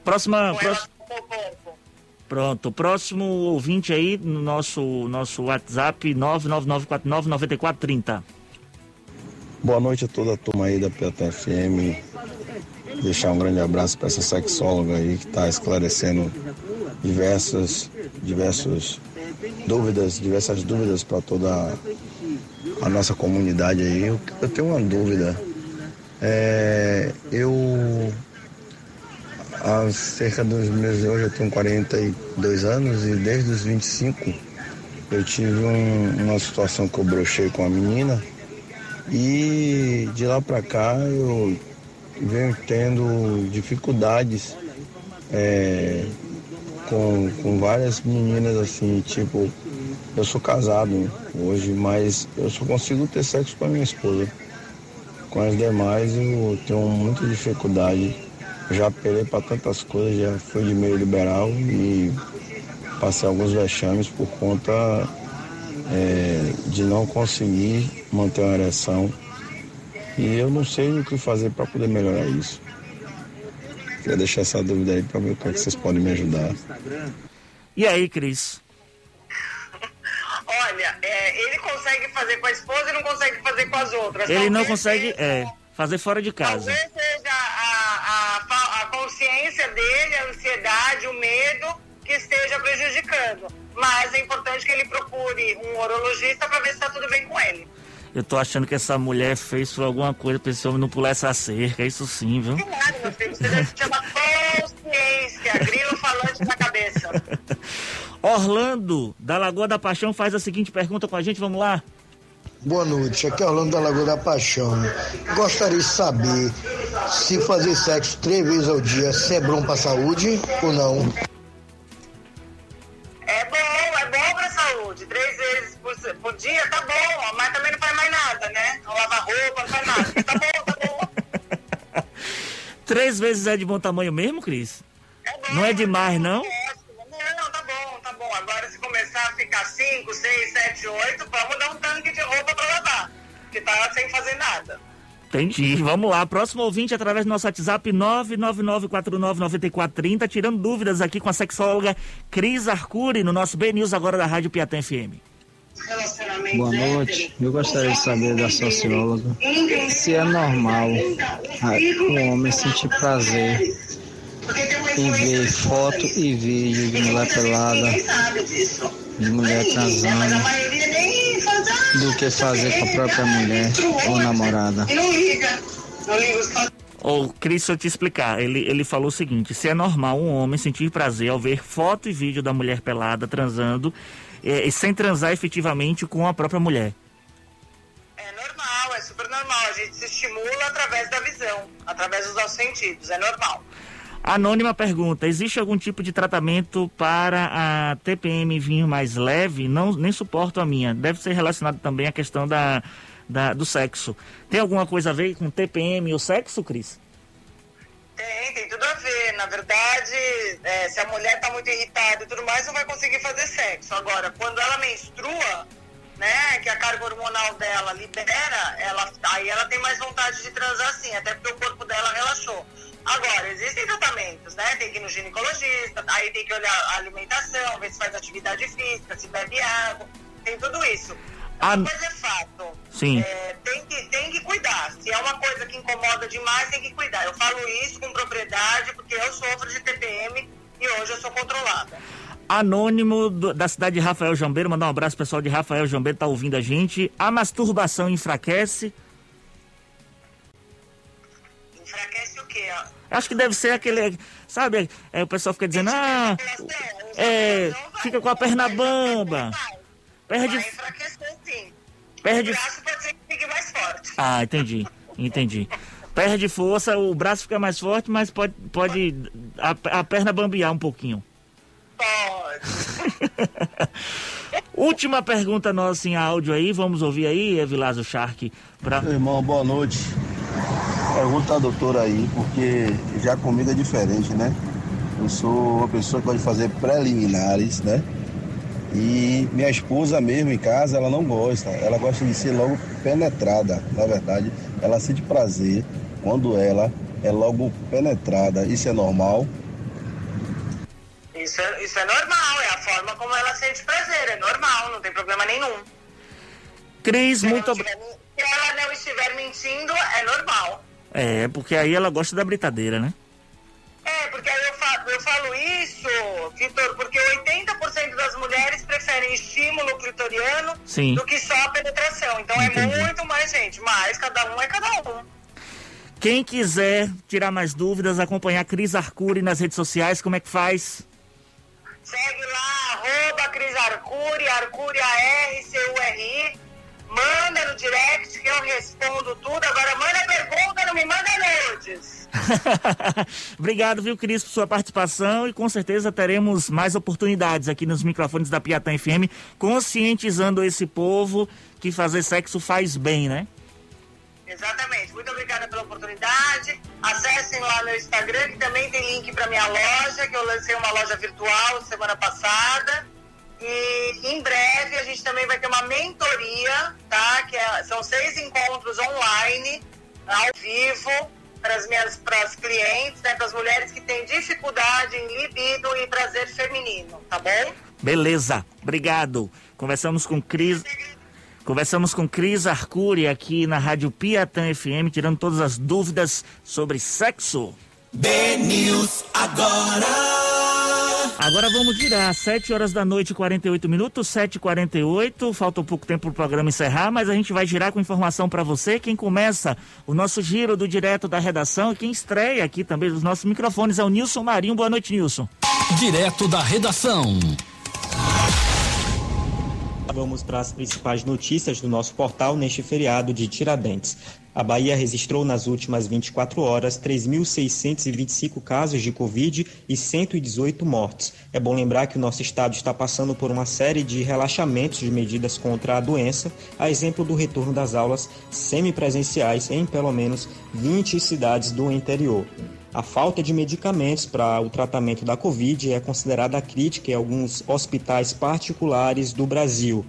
Próxima, Com próxima-. Pronto, próximo ouvinte aí no nosso, nosso WhatsApp 999499430. Boa noite a toda a turma aí da Piatã FM. Deixar um grande abraço para essa sexóloga aí que está esclarecendo diversas, diversas dúvidas, diversas dúvidas para toda a nossa comunidade aí. Eu, eu tenho uma dúvida. É, eu há cerca dos meus. Hoje eu tenho 42 anos e desde os 25 eu tive um- uma situação que eu brochei com a menina. E de lá pra cá eu venho tendo dificuldades é, com, com várias meninas assim, tipo, eu sou casado hoje, mas eu só consigo ter sexo com a minha esposa. Com as demais eu tenho muita dificuldade. Já apelei para tantas coisas, já fui de meio liberal e passei alguns vexames por conta é, de não conseguir manter uma ereção. E eu não sei o que fazer para poder melhorar isso. Queria deixar essa dúvida aí para ver o que, é que vocês podem me ajudar. E aí, Cris? [LAUGHS] Olha, é, ele consegue fazer com a esposa e não consegue fazer com as outras. Ele não Talvez consegue é, fazer fora de casa. Talvez seja a, a, fa- a consciência dele, a ansiedade, o medo que esteja prejudicando. Mas é importante que ele procure um urologista para ver se está tudo bem com ele. Eu tô achando que essa mulher fez alguma coisa pra esse homem não pular essa cerca, isso sim, viu? Claro, meu filho, você deve se chamar consciência, grilo falante na cabeça. [LAUGHS] Orlando, da Lagoa da Paixão, faz a seguinte pergunta com a gente, vamos lá. Boa noite, aqui é Orlando da Lagoa da Paixão. Gostaria de saber se fazer sexo três vezes ao dia se é bom pra saúde ou não. É bom, é bom pra saúde. Três vezes por, por dia tá bom, mas também não faz mais nada, né? Não lava roupa, não faz nada. Tá bom, tá bom. [LAUGHS] Três vezes é de bom tamanho mesmo, Cris? Não é demais, não? Não, tá bom, tá bom. Agora se começar a ficar cinco, seis, sete, oito, vamos dar um tanque de roupa pra lavar. Que tá sem fazer nada. Entendi. Vamos lá. Próximo ouvinte através do nosso WhatsApp 999499430, tirando dúvidas aqui com a sexóloga Cris Arcuri no nosso B News agora da Rádio Piatã FM. Boa noite. Eu gostaria de saber da socióloga se é normal ah, o homem sentir prazer em ver foto e vídeo de mulher pelada, de mulher transando, do que fazer com a própria mulher ou namorada. Ô, Cris, deixa eu te explicar. Ele, ele falou o seguinte: se é normal um homem sentir prazer ao ver foto e vídeo da mulher pelada transando, eh, e sem transar efetivamente com a própria mulher. Normal, é super normal. A gente se estimula através da visão, através dos nossos sentidos. É normal. Anônima pergunta: existe algum tipo de tratamento para a TPM vinho mais leve? Não, nem suporto a minha. Deve ser relacionado também à questão da, da- do sexo. Tem alguma coisa a ver com TPM e o sexo, Cris? Tem, tem tudo a ver. Na verdade, é, se a mulher tá muito irritada e tudo mais, não vai conseguir fazer sexo. Agora, quando ela menstrua, né, que a carga hormonal dela libera, ela, aí ela tem mais vontade de transar sim, até porque o corpo dela relaxou. Agora, existem tratamentos, né? Tem que ir no ginecologista, aí tem que olhar a alimentação, ver se faz atividade física, se bebe água, tem tudo isso. Ah, coisa é fato. Sim. É, tem, que, tem que cuidar. Se é uma coisa que incomoda demais, tem que cuidar. Eu falo isso com propriedade porque eu sofro de TPM e hoje eu sou controlada. Anônimo do- da cidade de Rafael Jambeiro, mandar um abraço pessoal de Rafael Jambeiro, tá ouvindo a gente. A masturbação enfraquece? Enfraquece o quê? Acho que deve ser aquele, sabe, é, o pessoal fica dizendo, ah, é, fica com a perna bamba. Perde, perde, O braço pode ser que fique mais forte. ah, entendi, entendi. Perde força, o braço fica mais forte, mas pode, pode a, a perna bambear um pouquinho. [LAUGHS] Última pergunta nossa em áudio aí, vamos ouvir aí, Evilásio Shark. Pra... Irmão, boa noite. Pergunta à doutora aí, porque já comigo é diferente, né? Eu sou uma pessoa que gosta de fazer preliminares, né? E minha esposa mesmo em casa, ela não gosta. Ela gosta de ser logo penetrada. Na verdade, ela sente prazer quando ela é logo penetrada. Isso é normal? Isso é, isso é normal, é a forma como ela sente prazer, é normal, não tem problema nenhum. Cris, muito obrigado. Se ela não estiver mentindo, é normal. É, porque aí ela gosta da britadeira, né? É, porque aí eu falo, eu falo isso, Vitor, porque 80% das mulheres preferem estímulo clitoriano Sim. do que só a penetração. Então Entendi. é muito mais gente, mas cada um é cada um. Quem quiser tirar mais dúvidas, acompanhar Cris Arcuri nas redes sociais, como é que faz? Segue lá, arroba Cris Arcuri, Arcuri A-R-C-U-R-I. Manda no direct que eu respondo tudo. Agora manda pergunta, não me manda nudes. [LAUGHS] Obrigado, viu, Cris, por sua participação e com certeza teremos mais oportunidades aqui nos microfones da Piatã FM, conscientizando esse povo que fazer sexo faz bem, né? Exatamente. Muito obrigada pela oportunidade. Acessem lá meu Instagram, que também tem link para minha loja, que eu lancei uma loja virtual semana passada. E em breve a gente também vai ter uma mentoria, tá? Que é- são seis encontros online, ao vivo, para as minhas pras clientes, né? Para as mulheres que têm dificuldade em libido e prazer feminino, tá bom? Beleza, obrigado. Conversamos com Cris. Conversamos com Cris Arcuri aqui na Rádio Piatã FM, tirando todas as dúvidas sobre sexo. B-News agora. Agora vamos girar, 7 horas da noite, 48 minutos, 7h48. Falta um pouco tempo para o programa encerrar, mas a gente vai girar com informação para você. Quem começa o nosso giro do direto da redação e quem estreia aqui também dos nossos microfones é o Nilson Marinho. Boa noite, Nilson. Direto da redação. Vamos para as principais notícias do nosso portal neste feriado de Tiradentes. A Bahia registrou nas últimas 24 horas 3.625 casos de Covid e 118 mortes. É bom lembrar que o nosso estado está passando por uma série de relaxamentos de medidas contra a doença, a exemplo do retorno das aulas semipresenciais em pelo menos 20 cidades do interior. A falta de medicamentos para o tratamento da Covid é considerada crítica em alguns hospitais particulares do Brasil.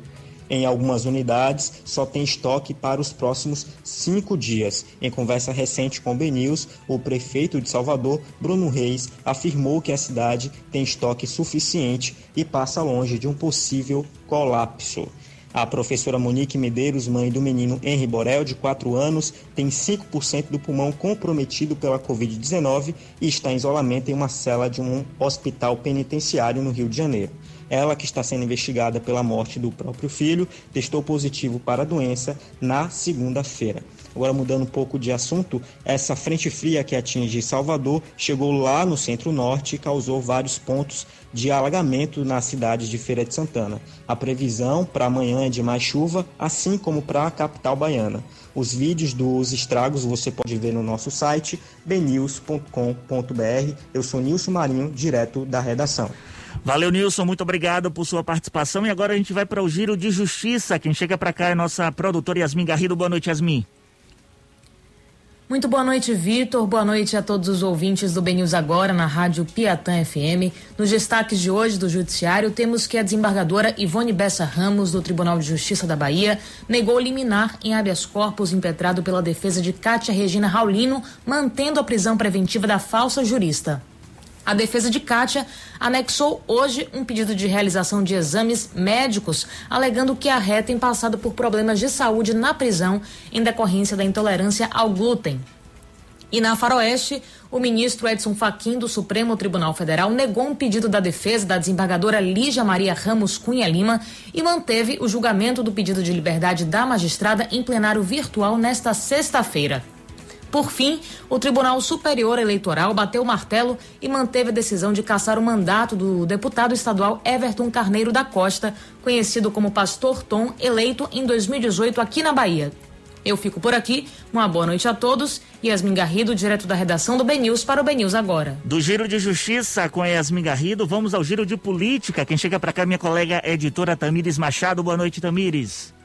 Em algumas unidades, só tem estoque para os próximos cinco dias. Em conversa recente com o BNews, o prefeito de Salvador, Bruno Reis, afirmou que a cidade tem estoque suficiente e passa longe de um possível colapso. A professora Monique Medeiros, mãe do menino Henri Borel, de 4 anos, tem 5% do pulmão comprometido pela Covid-19 e está em isolamento em uma cela de um hospital penitenciário no Rio de Janeiro. Ela, que está sendo investigada pela morte do próprio filho, testou positivo para a doença na segunda-feira. Agora, mudando um pouco de assunto, essa frente fria que atinge Salvador chegou lá no centro-norte e causou vários pontos de alagamento na cidade de Feira de Santana. A previsão para amanhã é de mais chuva, assim como para a capital baiana. Os vídeos dos estragos você pode ver no nosso site bnews.com.br. Eu sou Nilson Marinho, direto da redação. Valeu, Nilson. Muito obrigado por sua participação. E agora a gente vai para o Giro de Justiça. Quem chega para cá é nossa produtora Yasmin Garrido. Boa noite, Yasmin. Muito boa noite, Vitor. Boa noite a todos os ouvintes do BNews Agora na Rádio Piatã FM. Nos destaques de hoje do Judiciário, temos que a desembargadora Ivone Bessa Ramos, do Tribunal de Justiça da Bahia, negou liminar em habeas corpus impetrado pela defesa de Cátia Regina Raulino, mantendo a prisão preventiva da falsa jurista. A defesa de Kátia anexou hoje um pedido de realização de exames médicos, alegando que a ré tem passado por problemas de saúde na prisão em decorrência da intolerância ao glúten. E na Faroeste, o ministro Edson Fachin do Supremo Tribunal Federal negou um pedido da defesa da desembargadora Lígia Maria Ramos Cunha Lima e manteve o julgamento do pedido de liberdade da magistrada em plenário virtual nesta sexta-feira. Por fim, o Tribunal Superior Eleitoral bateu o martelo e manteve a decisão de cassar o mandato do deputado estadual Everton Carneiro da Costa, conhecido como Pastor Tom, eleito em 2018 aqui na Bahia. Eu fico por aqui. Uma boa noite a todos. Yasmin Garrido, direto da redação do BNews para o BNews agora. Do Giro de Justiça com Yasmin Garrido, vamos ao Giro de Política. Quem chega para cá é minha colega editora Tamires Machado. Boa noite, Tamires.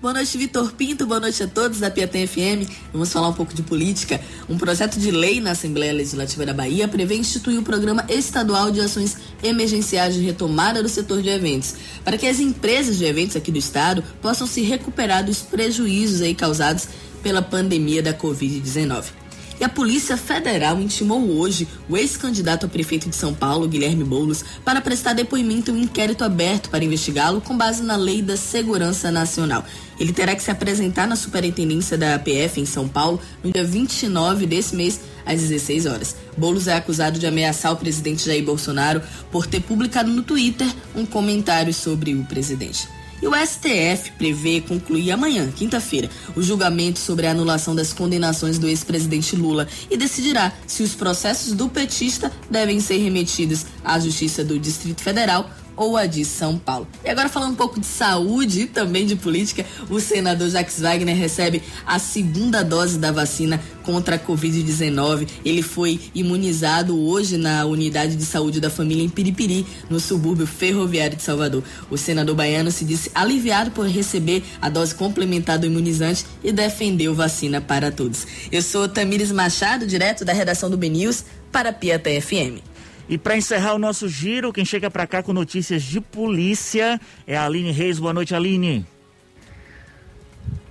Boa noite, Vitor Pinto. Boa noite a todos da Piatã FM. Vamos falar um pouco de política. Um projeto de lei na Assembleia Legislativa da Bahia prevê instituir o Programa Estadual de Ações Emergenciais de Retomada do Setor de Eventos, para que as empresas de eventos aqui do estado possam se recuperar dos prejuízos aí causados pela pandemia da Covid-19. E a Polícia Federal intimou hoje o ex-candidato a prefeito de São Paulo, Guilherme Boulos, para prestar depoimento em um inquérito aberto para investigá-lo com base na Lei da Segurança Nacional. Ele terá que se apresentar na superintendência da APF em São Paulo no dia 29 desse mês, às 16 horas. Boulos é acusado de ameaçar o presidente Jair Bolsonaro por ter publicado no Twitter um comentário sobre o presidente. E o STF prevê concluir amanhã, quinta-feira, o julgamento sobre a anulação das condenações do ex-presidente Lula e decidirá se os processos do petista devem ser remetidos à Justiça do Distrito Federal ou a de São Paulo. E agora falando um pouco de saúde e também de política, o senador Jacques Wagner recebe a segunda dose da vacina contra a Covid-19. Ele foi imunizado hoje na unidade de saúde da família em Piripiri, no subúrbio ferroviário de Salvador. O senador baiano se disse aliviado por receber a dose complementar do imunizante e defendeu vacina para todos. Eu sou Tamires Machado, direto da redação do BNews para a Piata FM. E para encerrar o nosso giro, quem chega para cá com notícias de polícia é a Aline Reis. Boa noite, Aline.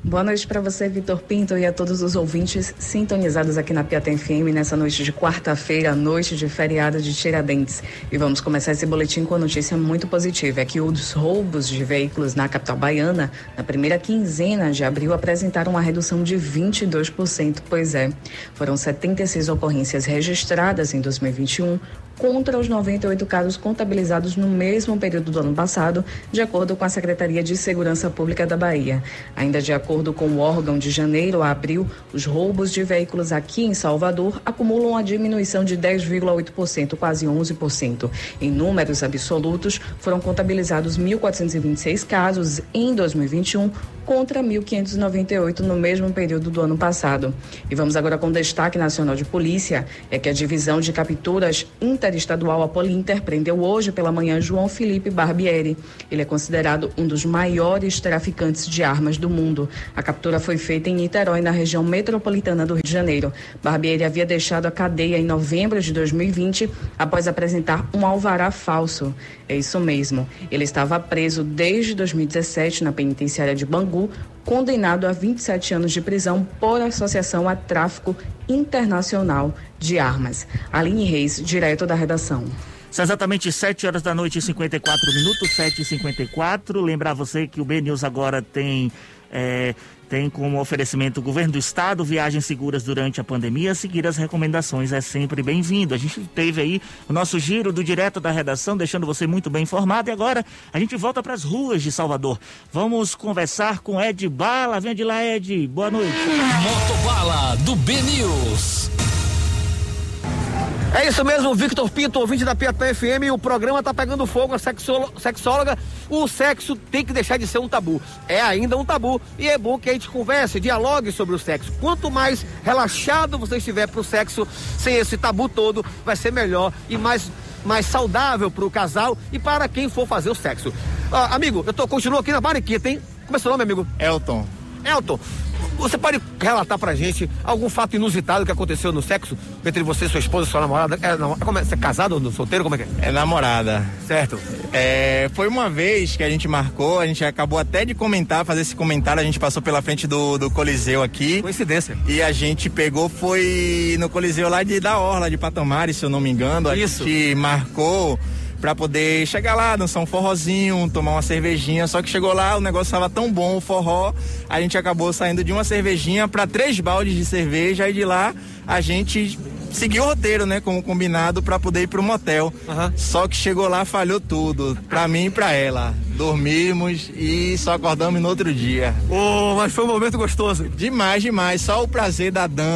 Boa noite para você, Vitor Pinto, e a todos os ouvintes sintonizados aqui na Piatã FM nessa noite de quarta-feira, noite de feriado de Tiradentes. E vamos começar esse boletim com a notícia muito positiva: é que os roubos de veículos na capital baiana, na primeira quinzena de abril, apresentaram uma redução de 22%. Pois é, foram 76 ocorrências registradas em 2021, contra os 98 casos contabilizados no mesmo período do ano passado, de acordo com a Secretaria de Segurança Pública da Bahia. Ainda de acordo com o órgão de janeiro a abril, os roubos de veículos aqui em Salvador acumulam a diminuição de 10,8%, quase 11%. Em números absolutos, foram contabilizados 1.426 casos em 2021 contra 1.598 no mesmo período do ano passado. E vamos agora com destaque nacional de polícia, é que a divisão de capturas interestadual Apolinter prendeu hoje pela manhã João Felipe Barbieri. Ele é considerado um dos maiores traficantes de armas do mundo. A captura foi feita em Niterói, na região metropolitana do Rio de Janeiro. Barbieri havia deixado a cadeia em novembro de 2020 após apresentar um alvará falso. É isso mesmo. Ele estava preso desde 2017 na penitenciária de Bangu condenado a 27 anos de prisão por associação a tráfico internacional de armas. Aline Reis, direto da redação. São exatamente 7 horas da noite e 54 minutos, 7 e 54 Lembrar você que o B News agora tem. É, tem como oferecimento o governo do estado, viagens seguras durante a pandemia, seguir as recomendações é sempre bem-vindo. A gente teve aí o nosso giro do direto da redação, deixando você muito bem informado. E agora a gente volta para as ruas de Salvador. Vamos conversar com Ed Bala. Vem de lá, Ed. Boa noite. Moto Bala do B News. É isso mesmo, Victor Pinto, ouvinte da Piatã FM. O programa tá pegando fogo, a sexóloga. O sexo tem que deixar de ser um tabu. É ainda um tabu e é bom que a gente converse, dialogue sobre o sexo. Quanto mais relaxado você estiver pro sexo, sem esse tabu todo, vai ser melhor e mais, mais saudável pro casal e para quem for fazer o sexo. Ah, amigo, eu tô, continuo aqui na Bariquita, hein? Como é seu nome, amigo? Elton. Elton, você pode relatar pra gente algum fato inusitado que aconteceu no sexo entre você e sua esposa, sua namorada? É, não, como é, você é casado ou solteiro? Como é que é? É namorada. Certo. É, foi uma vez que a gente marcou, a gente acabou até de comentar, fazer esse comentário, a gente passou pela frente do, do Coliseu aqui. Coincidência. E a gente pegou, foi no Coliseu lá de, da Orla, de Patamares, se eu não me engano. A Isso. gente marcou pra poder chegar lá, dançar um forrozinho, tomar uma cervejinha. Só que chegou lá, o negócio tava tão bom, o forró, a gente acabou saindo de uma cervejinha para três baldes de cerveja e de lá a gente seguiu o roteiro, né, como combinado para poder ir pro motel. Só que chegou lá, falhou tudo, pra mim e pra ela. Dormimos e só acordamos no outro dia. Oh, mas foi um momento gostoso. Demais, demais. Só o prazer da dança.